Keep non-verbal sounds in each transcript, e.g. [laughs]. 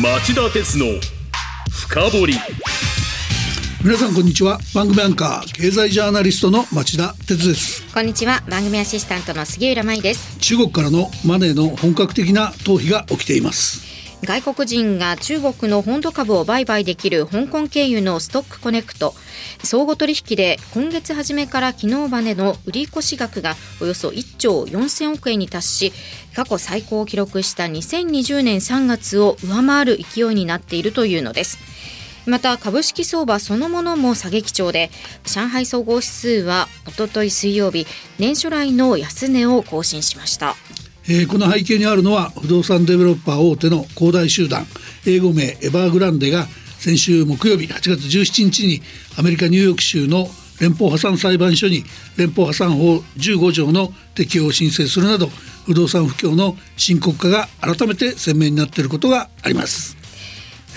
町田鉄の深掘り。皆さんこんにちは。番組アンカー経済ジャーナリストの町田鉄です。こんにちは。番組アシスタントの杉浦舞です。中国からのマネーの本格的な逃避が起きています外国人が中国の本土株を売買できる香港経由のストックコネクト。相互取引で今月初めから昨日までの売り越し額がおよそ1兆4000億円に達し過去最高を記録した2020年3月を上回る勢いになっているというのです。また株式相場そのものも下げ基調で上海総合指数はおととい水曜日年初来の安値を更新しました。えー、この背景にあるのは不動産デベロッパー大手の恒大集団。英語名エバーグランデが先週木曜日8月17日にアメリカニューヨーク州の連邦破産裁判所に連邦破産法15条の適用を申請するなど不動産不況の深刻化が改めて鮮明になっていることがあります。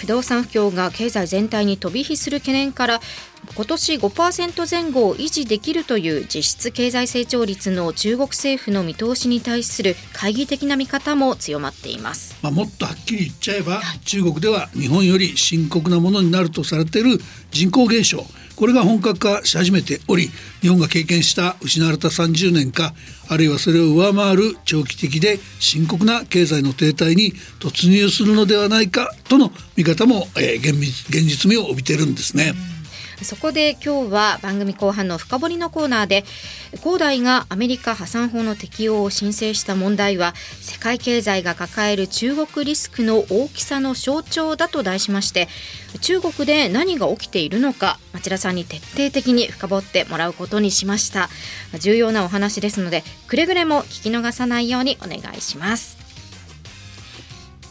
不動産不況が経済全体に飛び火する懸念から今年5%前後を維持できるという実質経済成長率の中国政府の見通しに対する懐疑的な見方も強まっています、まあ、もっとはっきり言っちゃえば、はい、中国では日本より深刻なものになるとされている人口減少。これが本格化し始めており日本が経験した失われた30年かあるいはそれを上回る長期的で深刻な経済の停滞に突入するのではないかとの見方も、えー、現実味を帯びてるんですね。そこで今日は番組後半の深掘りのコーナーで恒大がアメリカ破産法の適用を申請した問題は世界経済が抱える中国リスクの大きさの象徴だと題しまして中国で何が起きているのか町田さんに徹底的に深掘ってもらうことにしました。重要なお話ですのでくれぐれも聞き逃さないようにお願いします。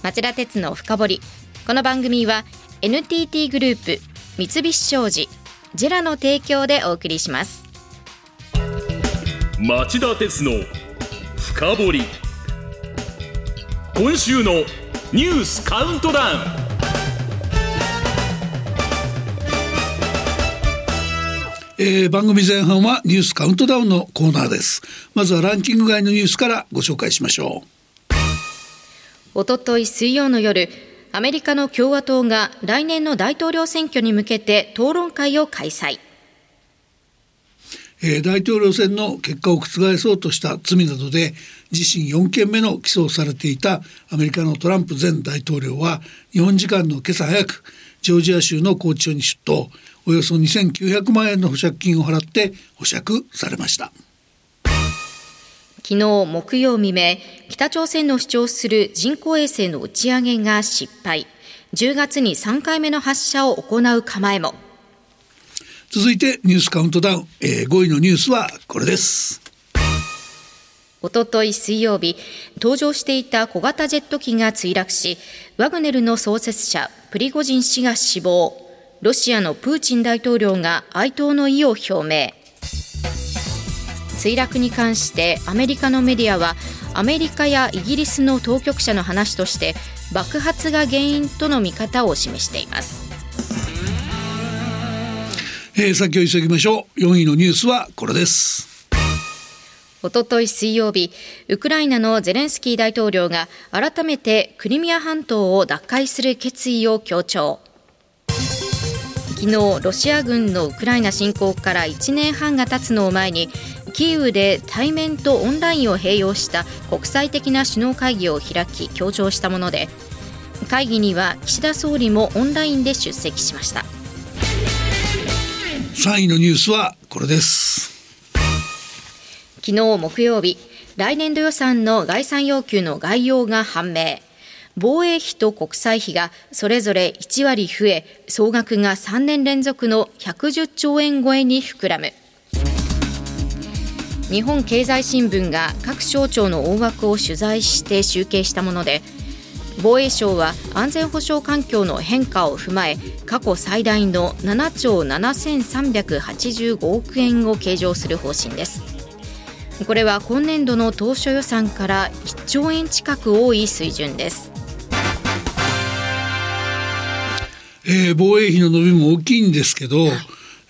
町田鉄の深掘り。この番組は NTT グループ三菱商事ジェラの提供でお送りします。町田鉄の深掘り。今週のニュースカウントダウン。えー、番組前半はニュースカウントダウンのコーナーです。まずはランキング外のニュースからご紹介しましょう。おととい水曜の夜アメリカの共和党が来年の大統領選挙に向けて討論会を開催。えー、大統領選の結果を覆そうとした罪などで自身4件目の起訴されていたアメリカのトランプ前大統領は日本時間の今朝早くジョージア州の拘置所に出頭およそ2900万円の保釈金を払って保釈されました。昨日木曜未明、北朝鮮の主張する人工衛星の打ち上げが失敗。10月に3回目の発射を行う構えも。続いてニュースカウントダウン、えー、5位のニュースはこれです。おととい水曜日、搭乗していた小型ジェット機が墜落し、ワグネルの創設者、プリゴジン氏が死亡。ロシアのプーチン大統領が哀悼の意を表明。墜落に関してアメリカのメディアはアメリカやイギリスの当局者の話として爆発が原因との見方を示しています。えー、先を急ぎましょう。4位のニュースはこれです。おととい水曜日ウクライナのゼレンスキー大統領が改めてクリミア半島を奪回する決意を強調。昨日ロシア軍のウクライナ侵攻から1年半が経つのを前にキーウで対面とオンラインを併用した国際的な首脳会議を開き強調したもので会議には岸田総理もオンラインで出席しました。3位のニュースはこれです。昨日木曜日来年度予算の概算要求の概要が判明。防衛費と国債費がそれぞれ1割増え総額が3年連続の110兆円超えに膨らむ日本経済新聞が各省庁の大枠を取材して集計したもので防衛省は安全保障環境の変化を踏まえ過去最大の7兆7385億円を計上する方針です。これは今年度の当初予算から1兆円近く多い水準です。えー、防衛費の伸びも大きいんですけど、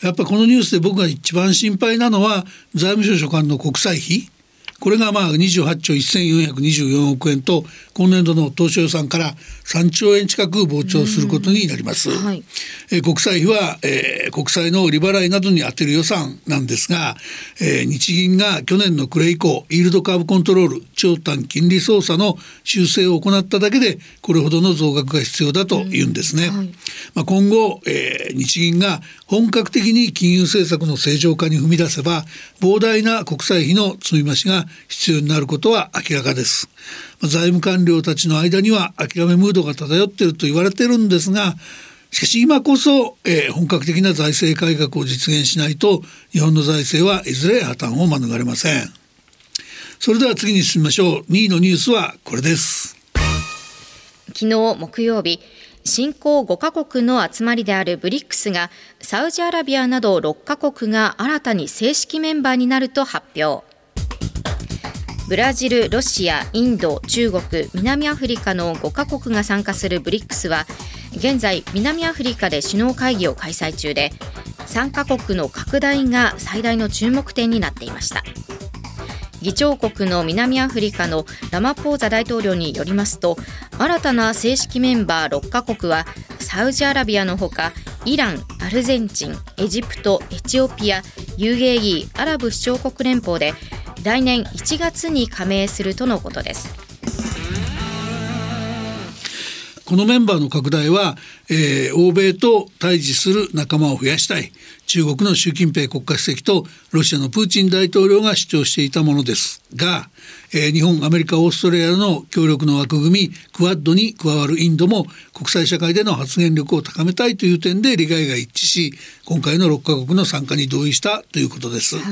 やっぱこのニュースで僕が一番心配なのは財務省所管の国債費これがまあ28兆1424億円と今年度の当初予算から3兆円近く膨張することになります。はい、え国債費は、えー、国債の利払いなどに充てる予算なんですが、えー、日銀が去年の暮れ以降イールドカーブコントロール長短金利操作の修正を行っただけでこれほどの増額が必要だというんですね。はい、まあ、今後、えー、日銀が本格的に金融政策の正常化に踏み出せば膨大な国債費の積み増しが必要になることは明らかです。財務官僚たちの間には諦めムードが漂っていると言われてるんですがしかし今こそ、えー、本格的な財政改革を実現しないと日本の財政はいずれ破綻を免れませんそれでは次に進みましょう。2位のニュースはこれです。昨日木曜日新興5カ国の集まりであるブリックスがサウジアラビアなど6カ国が新たに正式メンバーになると発表。ブラジル、ロシア、インド、中国、南アフリカの5カ国が参加するブリックスは現在南アフリカで首脳会議を開催中で3カ国の拡大が最大の注目点になっていました。議長国の南アフリカのラマポーザ大統領によりますと新たな正式メンバー6カ国はサウジアラビアのほかイラン、アルゼンチン、エジプト、エチオピア、UAE= アラブ首長国連邦で来年1月に加盟するとのことです。このメンバーの拡大は、えー、欧米と対峙する仲間を増やしたい。中国の習近平国家主席とロシアのプーチン大統領が主張していたものですが、えー、日本アメリカオーストラリアの協力の枠組みクワッドに加わるインドも国際社会での発言力を高めたいという点で利害が一致し今回の6カ国の参加に同意したということです、はい、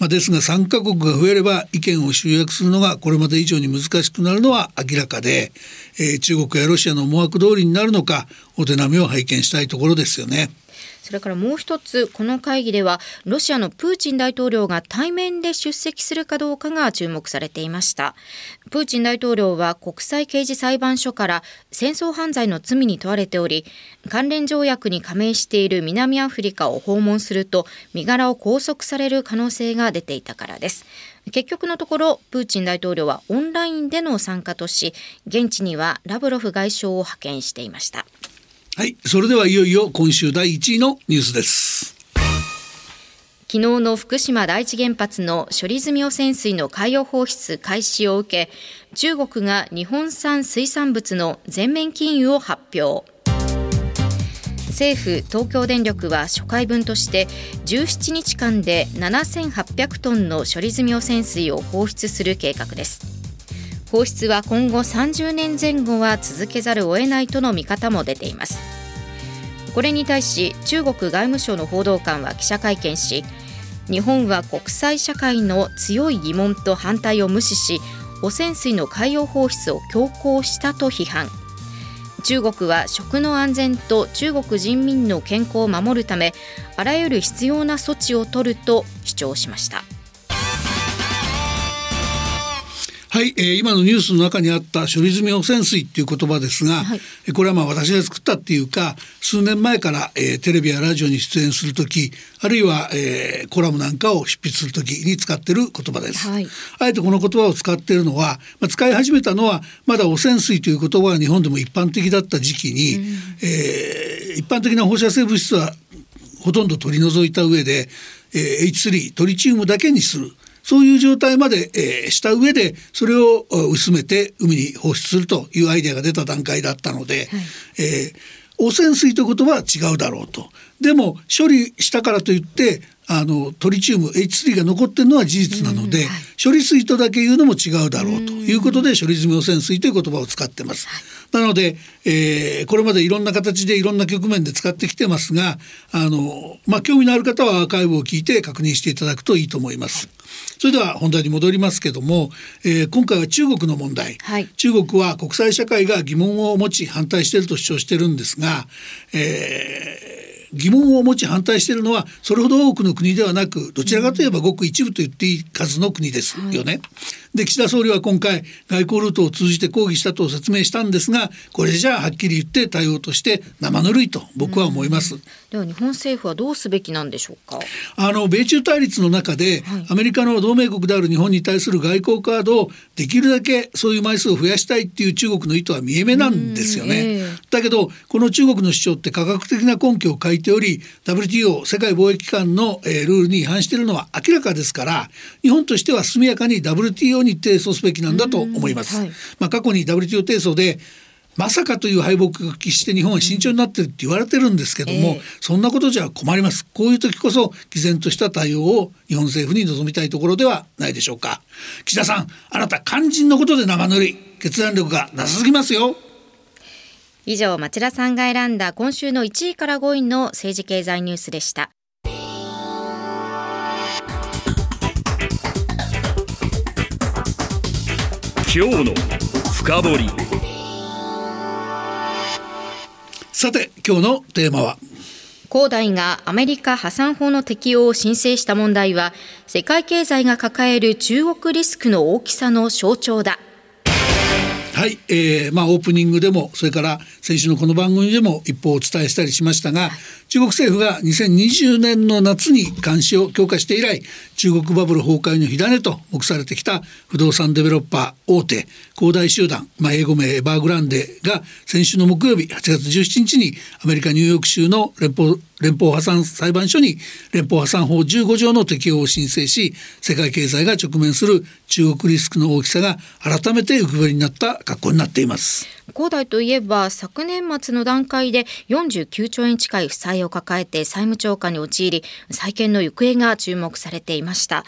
まあ、ですが3カ国が増えれば意見を集約するのがこれまで以上に難しくなるのは明らかで、えー、中国やロシアの思惑通りになるのかお手並みを拝見したいところですよね。それからもう一つこの会議ではロシアのプーチン大統領が対面で出席するかどうかが注目されていました。プーチン大統領は国際刑事裁判所から戦争犯罪の罪に問われており関連条約に加盟している南アフリカを訪問すると身柄を拘束される可能性が出ていたからです。結局のところプーチン大統領はオンラインでの参加とし現地にはラブロフ外相を派遣していました。はい、それではいよいよ今週第1位のニュースです。昨日の福島第一原発の処理済み汚染水の海洋放出開始を受け、中国が日本産水産物の全面禁輸を発表。政府東京電力は初回分として17日間で7800トンの処理済み汚染水を放出する計画です放出は今後30年前後は続けざるを得ないとの見方も出ていますこれに対し中国外務省の報道官は記者会見し日本は国際社会の強い疑問と反対を無視し汚染水の海洋放出を強行したと批判中国は食の安全と中国人民の健康を守るためあらゆる必要な措置を取ると主張しました。はい、えー、今のニュースの中にあった処理済み汚染水っていう言葉ですが、はい、これはまあ私が作ったっていうか数年前から、えー、テレビやラジオに出演する時あるいは、えー、コラムなんかを執筆する時に使ってる言葉です、はい、あえてこの言葉を使っているのは、まあ、使い始めたのはまだ汚染水という言葉が日本でも一般的だった時期に、うん、えー、一般的な放射性物質はほとんど取り除いた上で、えー、H3 トリチウムだけにするそういう状態まで、えー、した上でそれを薄めて海に放出するというアイデアが出た段階だったので、はい、えー、汚染水という言葉は違うだろうと。でも処理したからといってあのトリチウム H3 が残ってるのは事実なので、はい、処理水とだけ言うのも違うだろうということで処理済み汚染水という言葉を使ってます。なので、えー、これまでいろんな形でいろんな局面で使ってきてますがあの、まあ、興味のある方はアーカイブを聞いて確認していただくといいと思います。それでは本題に戻りますけども、えー、今回は中国の問題、はい、中国は国際社会が疑問を持ち反対していると主張してるんですが、えー疑問を持ち反対しているのはそれほど多くの国ではなくどちらかといえばごく一部と言っていい数の国ですよね。はい、で岸田総理は今回外交ルートを通じて抗議したと説明したんですがこれじゃあはっきり言って対応として生ぬるいと僕は思います。では日本政府はどうすべきなんでしょうか？あの米中対立の中で、はい、アメリカの同盟国である日本に対する外交カードをできるだけそういう枚数を増やしたいっていう中国の意図は見え目なんですよね。えー、だけどこの中国の主張って科学的な根拠を書いており WTO 世界貿易機関の、えー、ルールに違反しているのは明らかですから日本としては速やかに WTO に提訴すべきなんだと思います。はい、まあ、過去に WTO 提訴でまさかという敗北が喫して日本は慎重になってるって言われてるんですけども、えー、そんなことじゃ困ります。こういう時こそ毅然とした対応を日本政府に望みたいところではないでしょうか。岸田さんあなた肝心のことで生塗り決断力がなさすぎますよ以上町田さんが選んだ今週の1位から5位の政治経済ニュースでした。今日の深掘り。さて今日のテーマは？恒大がアメリカ破産法の適用を申請した問題は世界経済が抱える中国リスクの大きさの象徴だはい、えー、まあオープニングでもそれから先週のこの番組でも一報お伝えしたりしましたが中国政府が2020年の夏に監視を強化して以来中国バブル崩壊の火種と目されてきた不動産デベロッパー大手恒大集団、まあ、英語名エバーグランデが先週の木曜日8月17日にアメリカニューヨーク州の連邦連邦破産裁判所に連邦破産法15条の適用を申請し世界経済が直面する中国リスクの大きさが改めて浮き彫りになった格好になっています。恒大といえば昨年末の段階で49兆円近い負債を抱えて債務超過に陥り再建の行方が注目されていました。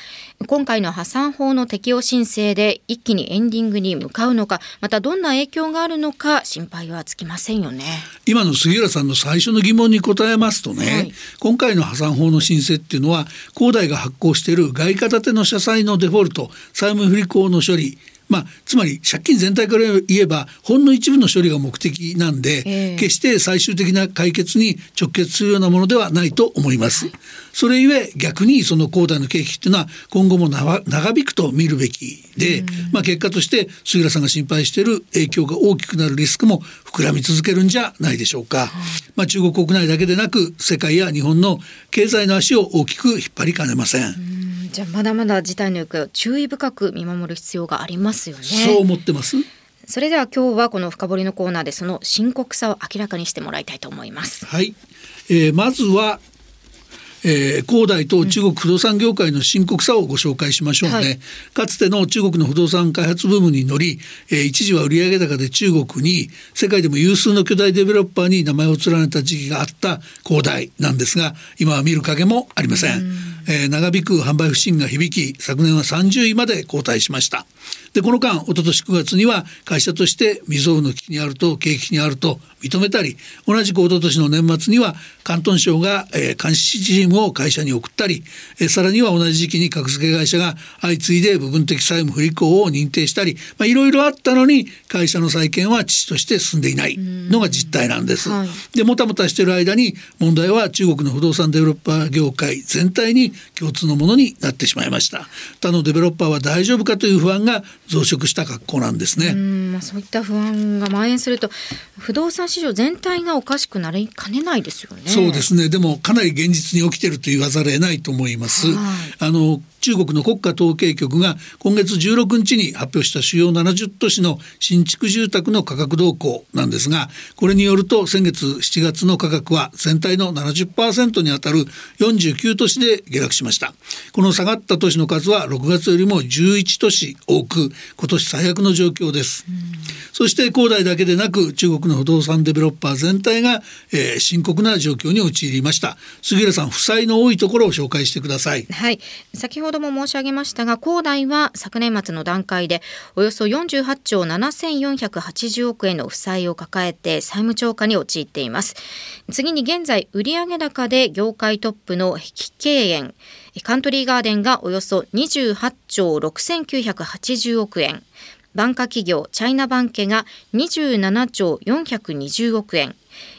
今回の破産法の適用申請で一気にエンディングに向かうのかまたどんな影響があるのか心配はつきませんよね。今の杉浦さんの最初の疑問に答えますとね、はい、今回の破産法の申請っていうのは恒大が発行している外貨建ての社債のデフォルト債務不履行の処理まあ、つまり借金全体から言えばほんの一部の処理が目的なんで、えー、決して最終的な解決に直結するようなものではないと思います。それゆえ逆にその恒大の景気っていうのは今後も長引くと見るべきで、まあ、結果として杉浦さんが心配している影響が大きくなるリスクも膨らみ続けるんじゃないでしょうか。まあ、中国国内だけでなく世界や日本の経済の足を大きく引っ張りかねませんじゃあまだまだ事態の行方を注意深く見守る必要がありますよね。そう思ってます？それでは今日はこの深掘りのコーナーでその深刻さを明らかにしてもらいたいと思います。はい、えー、まずはえー、恒大と中国不動産業界の深刻さをご紹介しましょうね、はい、かつての中国の不動産開発ブームに乗り、えー、一時は売上高で中国に世界でも有数の巨大デベロッパーに名前を連ねた時期があった恒大なんですが今は見る影もありません、んえー、長引く販売不振が響き昨年は30位まで後退しました。でこの間一昨年9月には会社として未曾有の危機にあると景気にあると認めたり同じく一昨年の年末には広東省が、えー、監視チームを会社に送ったり、えー、さらには同じ時期に格付け会社が相次いで部分的債務不履行を認定したりいろいろあったのに会社の再建は父として進んでいないのが実態なんです。はい、でもたもたしている間に問題は中国の不動産デベロッパー業界全体に共通のものになってしまいました。他のデベロッパーは大丈夫かという不安が増殖した格好なんですね。まあ、そういった不安が蔓延すると不動産市場全体がおかしくなりかねないですよね。そうですね。でもかなり現実に起きてると言わざるを得ないと思います。あの中国の国家統計局が今月16日に発表した主要70都市の新築住宅の価格動向なんですがこれによると先月7月の価格は全体の70%にあたる49都市で下落しました。この下がった都市の数は6月よりも11都市多く今年最悪の状況です、そして恒大だけでなく中国の不動産デベロッパー全体が、えー、深刻な状況に陥りました。杉浦さん負債の多いところを紹介してください。はい。先ほども申し上げましたが恒大は昨年末の段階でおよそ48兆7480億円の負債を抱えて債務超過に陥っています。次に現在売上高で業界トップの碧桂園カントリーガーデンがおよそ28兆6980億円。万科企業チャイナバンケが27兆420億円。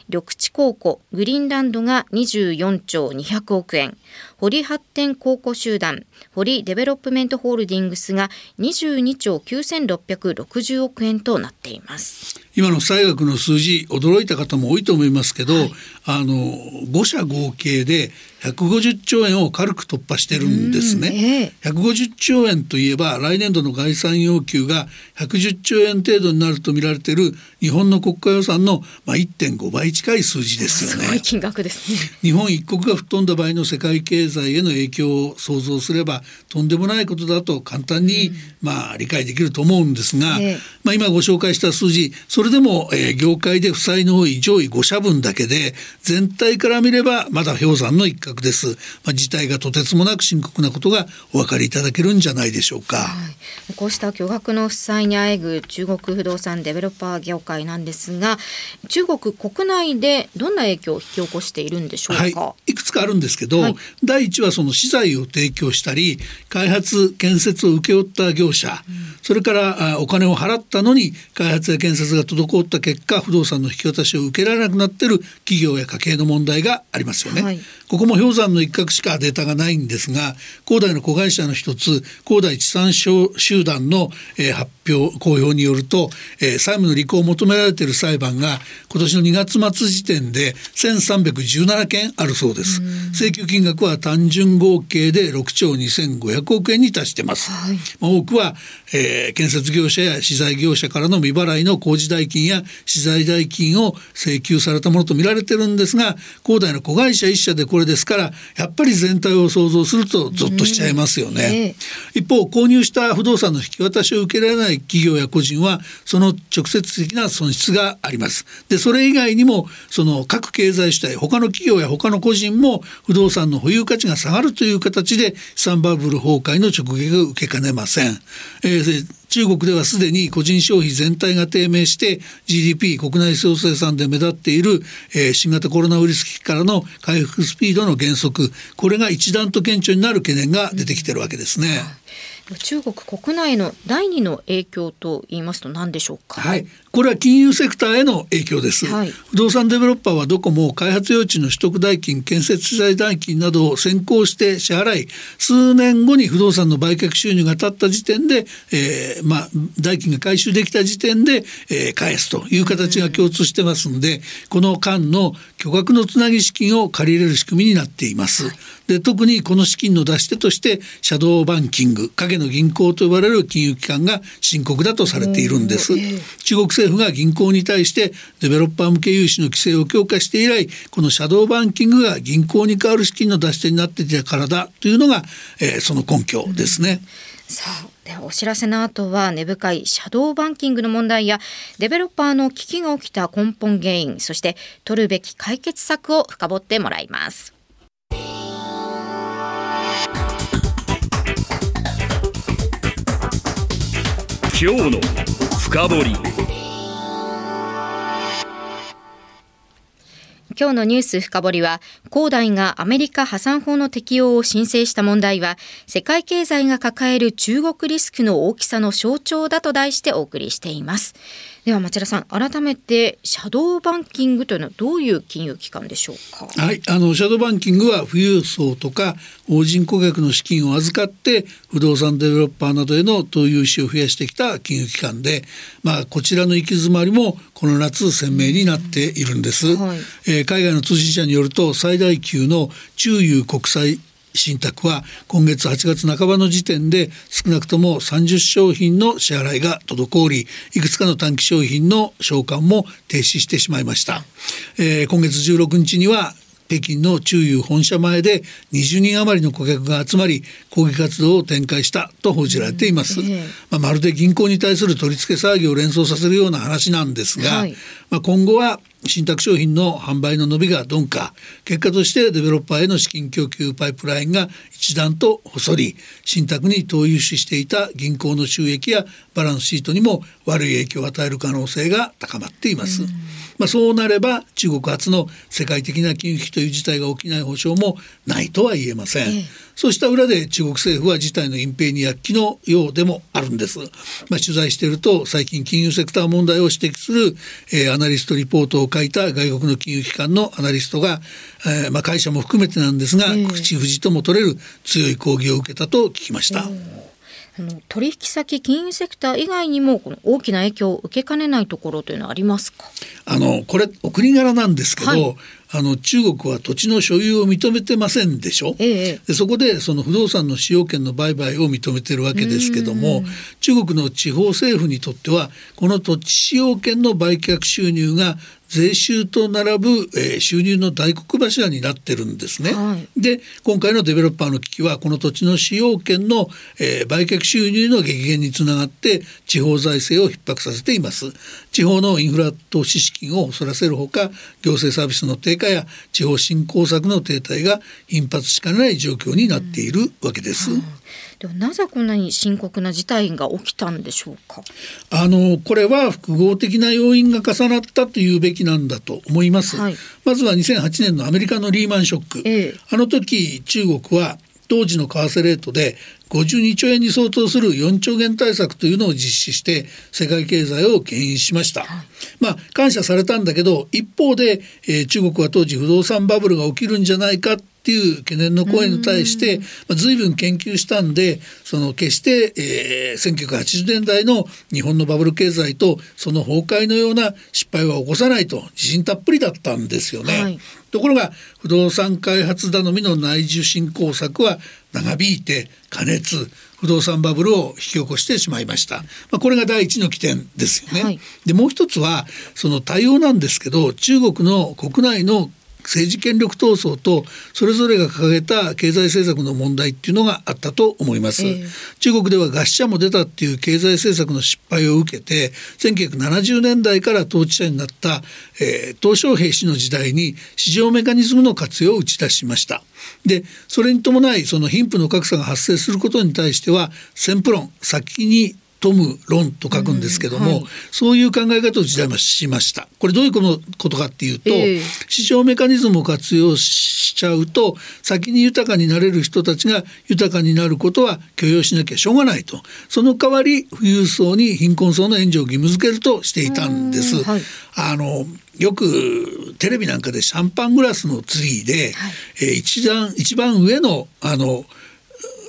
緑地控股グリーンランドが24兆200億円。保利発展控股集団ポリデベロップメントホールディングスが22兆9660億円となっています。今の負債額の数字驚いた方も多いと思いますけど、はい、あの5社合計で150兆円を軽く突破してるんですね、えー、150兆円といえば来年度の概算要求が110兆円程度になると見られている日本の国家予算のまあ1.5倍近い数字ですよね。金額ですね。日本一国が吹っ飛んだ場合の世界経済への影響を想像すればとんでもないことだと簡単に、まあ理解できると思うんですが、えー、まあ今ご紹介した数字それでも、えー、業界で負債の多い上位5社分だけで全体から見ればまだ氷山の一角です。まあ、事態がとてつもなく深刻なことがお分かりいただけるんじゃないでしょうか。はい、こうした巨額の負債にあえぐ中国不動産デベロッパー業界なんですが、中国国内でどんな影響を引き起こしているんでしょうか？はい、いくつかあるんですけど、はい、第一はその資材を提供したり、開発建設を請け負った業者、うん、それからお金を払ったのに開発や建設が滞った結果、不動産の引き渡しを受けられなくなっている企業や家計の問題がありますよね。はい、ここも氷山の一角しかデータがないんですが恒大の子会社の一つ恒大地産集団の、えー、発表公表によると、えー、債務の履行を求められている裁判が今年の2月末時点で1317件あるそうです。請求金額は単純合計で6兆2500億円に達してます、はい、まあ、多くは、えー、建設業者や資材業者からの未払いの工事代金や資材代金を請求されたものと見られてるんですが恒大の子会社1社でこれですからやっぱり全体を想像するとゾッとしちゃいますよね、えー、一方購入した不動産の引き渡しを受けられない企業や個人はその直接的な損失がありますでそれ以外にもその各経済主体他の企業や他の個人も不動産の保有価値が下がるという形で資産バブル崩壊の直撃を受けかねません、えー中国ではすでに個人消費全体が低迷して GDP 国内総生産で目立っている、えー、新型コロナウイルス危機からの回復スピードの減速これが一段と顕著になる懸念が出てきてるわけですね。中国国内の第二の影響と言いますと何でしょうか？はい、これは金融セクターへの影響です、はい、不動産デベロッパーはどこも開発用地の取得代金建設資材代金などを先行して支払い数年後に不動産の売却収入が立った時点で、えー、まあ代金が回収できた時点で、えー、返すという形が共通してますんで、この間の巨額のつなぎ資金を借りれる仕組みになっています。で特にこの資金の出し手としてシャドーバンキング影の銀行と呼ばれる金融機関が深刻だとされているんです。中国政府が銀行に対してデベロッパー向け融資の規制を強化して以来このシャドーバンキングが銀行に代わる資金の出し手になっていたからだというのが、えー、その根拠ですね。さあではお知らせの後は根深いシャドーバンキングの問題やデベロッパーの危機が起きた根本原因そして取るべき解決策を深掘ってもらいます今日の深掘今日のニュース深掘りは、恒大がアメリカ破産法の適用を申請した問題は、世界経済が抱える中国リスクの大きさの象徴だと題してお送りしています。では町田さん改めてシャドーバンキングというのはどういう金融機関でしょうか？はいあのシャドーバンキングは富裕層とか法人顧客の資金を預かって不動産デベロッパーなどへの投融資を増やしてきた金融機関でまあこちらの行き詰まりもこの夏鮮明になっているんです、はい、えー、海外の通信社によると最大級の中油国際信託は今月8月半ばの時点で少なくとも30商品の支払いが滞りいくつかの短期商品の償還も停止してしまいました、えー、今月16日には北京の中油本社前で20人余りの顧客が集まり抗議活動を展開したと報じられています、まあ、まるで銀行に対する取り付け騒ぎを連想させるような話なんですが、はい、まあ、今後は信託商品の販売の伸びが鈍化結果としてデベロッパーへの資金供給パイプラインが一段と細り信託に投融資していた銀行の収益やバランスシートにも悪い影響を与える可能性が高まっています。まあ、そうなれば中国初の世界的な金融危機という事態が起きない保証もないとは言えません。ええそうした裏で中国政府は事態の隠蔽に躍起のようでもあるんです。まあ、取材していると最近金融セクター問題を指摘する、えー、アナリストリポートを書いた外国の金融機関のアナリストが、えー、まあ会社も含めてなんですが、えー、口封じとも取れる強い抗議を受けたと聞きました。あの取引先金融セクター以外にもこの大きな影響を受けかねないところというのはありますか？あのこれお国柄なんですけど、はい、あの中国は土地の所有を認めてませんでしょ、ええ、でそこでその不動産の使用権の売買を認めてるわけですけども中国の地方政府にとってはこの土地使用権の売却収入が税収と並ぶ、えー、収入の大黒柱になってるんですね。はい、で今回のデベロッパーの危機はこの土地の使用権の、えー、売却収入の激減につながって地方財政を逼迫させています。地方のインフラ投資資金をそらせるほか行政サービスの低下や地方振興策の停滞が頻発しかねない状況になっているわけです。うんではなぜこんなに深刻な事態が起きたんでしょうか？あのこれは複合的な要因が重なったというべきなんだと思います、はい、まずは2008年のアメリカのリーマンショック、ええ、あの時中国は当時の為替レートで52兆円に相当する4兆元対策というのを実施して世界経済を牽引しました、はい、まあ感謝されたんだけど一方で、えー、中国は当時不動産バブルが起きるんじゃないかっていう懸念の声に対して、まあ、随分研究したんでその決して、えー、1980年代の日本のバブル経済とその崩壊のような失敗は起こさないと自信たっぷりだったんですよね。はい、ところが不動産開発頼みの内需振興策は長引いて加熱不動産バブルを引き起こしてしまいました。まあ、これが第一の起点ですよね。はい、でもう一つはその対応なんですけど中国の国内の政治権力闘争とそれぞれが掲げた経済政策の問題っていうのがあったと思います、えー、中国では餓死者も出たっていう経済政策の失敗を受けて1970年代から統治者になった、えー、鄧小平氏の時代に市場メカニズムの活用を打ち出しました。でそれに伴いその貧富の格差が発生することに対しては先プ論先にトム論と書くんですけども、うんはい、そういう考え方を時代はしました。これどういうことかっていうと、えー、市場メカニズムを活用しちゃうと先に豊かになれる人たちが豊かになることは許容しなきゃしょうがないと。その代わり富裕層に貧困層の援助を義務付けるとしていたんです。はい、あのよくテレビなんかでシャンパングラスのツリーで、はい、えー、一番一番上のあの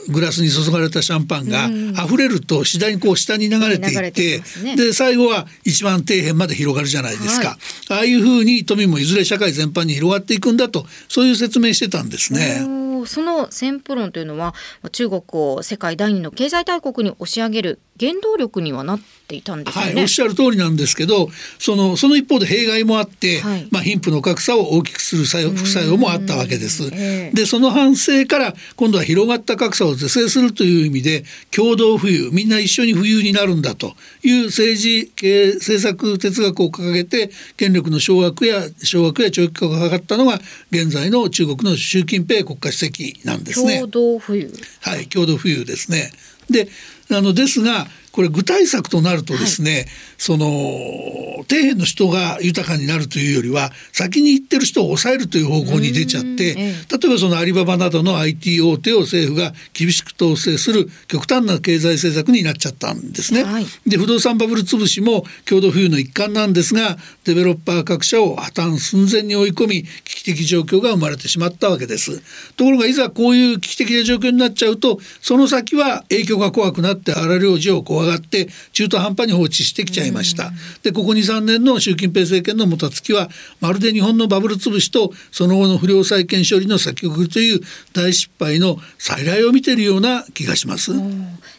グラスに注がれたシャンパンが溢れると次第にこう下に流れていって、ね、で最後は一番底辺まで広がるじゃないですか、はい、ああいうふうに富もいずれ社会全般に広がっていくんだとそういう説明してたんですね。その先プ論というのは中国を世界第二の経済大国に押し上げる原動力にはなっていたんですね、はい、おっしゃる通りなんですけどそのその一方で弊害もあって、はい、まあ、貧富の格差を大きくする作用副作用もあったわけです。えー、でその反省から今度は広がった格差を是正するという意味で共同富裕みんな一緒に富裕になるんだという政治経政策哲学を掲げて権力の掌握や掌握や長期化が図ったのが現在の中国の習近平国家主席なんですね。共同富裕はい共同富裕ですね。であのですがこれ具体策となるとですね、はい、その底辺の人が豊かになるというよりは先に行ってる人を抑えるという方向に出ちゃって、例えばそのアリババなどの IT 大手を政府が厳しく統制する極端な経済政策になっちゃったんですね。はい、で不動産バブル潰しも共同富裕の一環なんですがデベロッパー各社を破綻寸前に追い込み危機的状況が生まれてしまったわけです。ところがいざこういう危機的な状況になっちゃうとその先は影響が怖くなって荒領事を怖がって中途半端に放置してきちゃいました。でここ23年の習近平政権のもたつきはまるで日本のバブル潰しとその後の不良債権処理の先送りという大失敗の再来を見ているような気がします。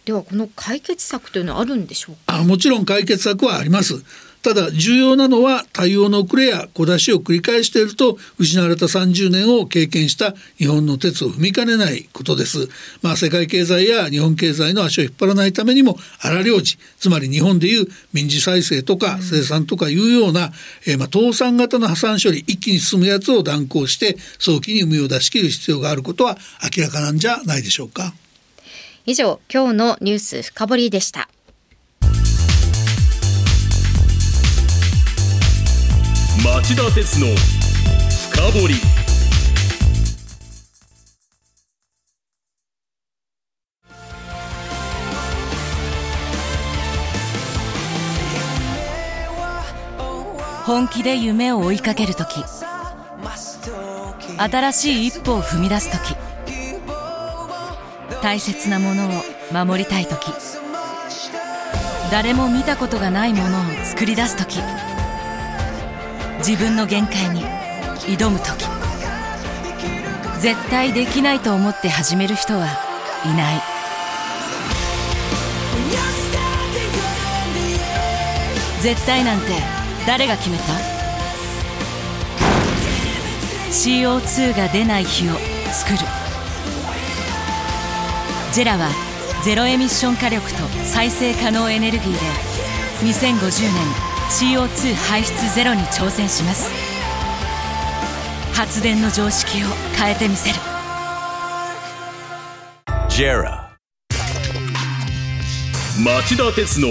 ではこの解決策というのはあるんでしょうか？あもちろん解決策はあります。ただ重要なのは対応の遅れや小出しを繰り返していると失われた30年を経験した日本の鉄を踏みかねないことです。まあ世界経済や日本経済の足を引っ張らないためにも荒領事つまり日本でいう民事再生とか生産とかいうような、えー、まあ倒産型の破産処理一気に進むやつを断行して早期に海を出し切る必要があることは明らかなんじゃないでしょうか。以上今日のニュース深掘りでした。町田鉄の深掘り。本気で夢を追いかける時。新しい一歩を踏み出す時。大切なものを守りたい時。誰も見たことがないものを作り出す時。自分の限界に挑む時。絶対できないと思って始める人はいない。絶対なんて誰が決めた？CO2 が出ない日を作る。ジェラはゼロエミッション火力と再生可能エネルギーで2050年 CO2 排出ゼロに挑戦します。発電の常識を変えてみせる。JERA. 町田鉄の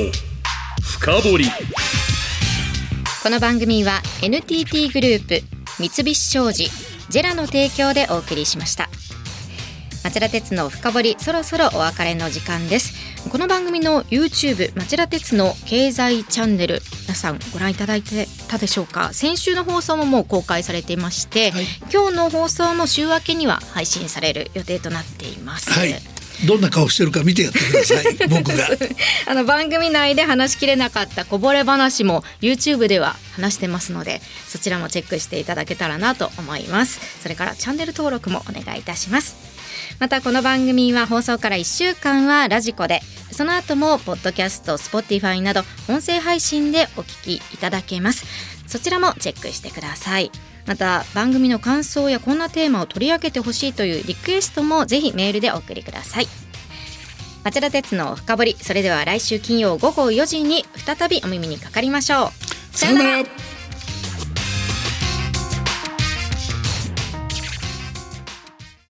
深掘り。この番組は NTT グループ三菱商事ジェラの提供でお送りしました。町田鉄の深掘りそろそろお別れの時間ですこの番組の YouTube 町田鉄の経済チャンネル皆さんご覧いただいてたでしょうか？先週の放送ももう公開されていまして、はい。今日の放送も週明けには配信される予定となっています、はい。どんな顔してるか見てやってください [laughs] 僕が。あの番組内で話しきれなかったこぼれ話も YouTube では話してますのでそちらもチェックしていただけたらなと思います。それからチャンネル登録もお願いいたしますまたこの番組は放送から1週間はラジコでその後もポッドキャスト Spotify など音声配信でお聞きいただけます。そちらもチェックしてください。また番組の感想やこんなテーマを取り上げてほしいというリクエストもぜひメールでお送りください。町田鉄の深掘りそれでは来週金曜午後4時に再びお耳にかかりましょう。さよなら。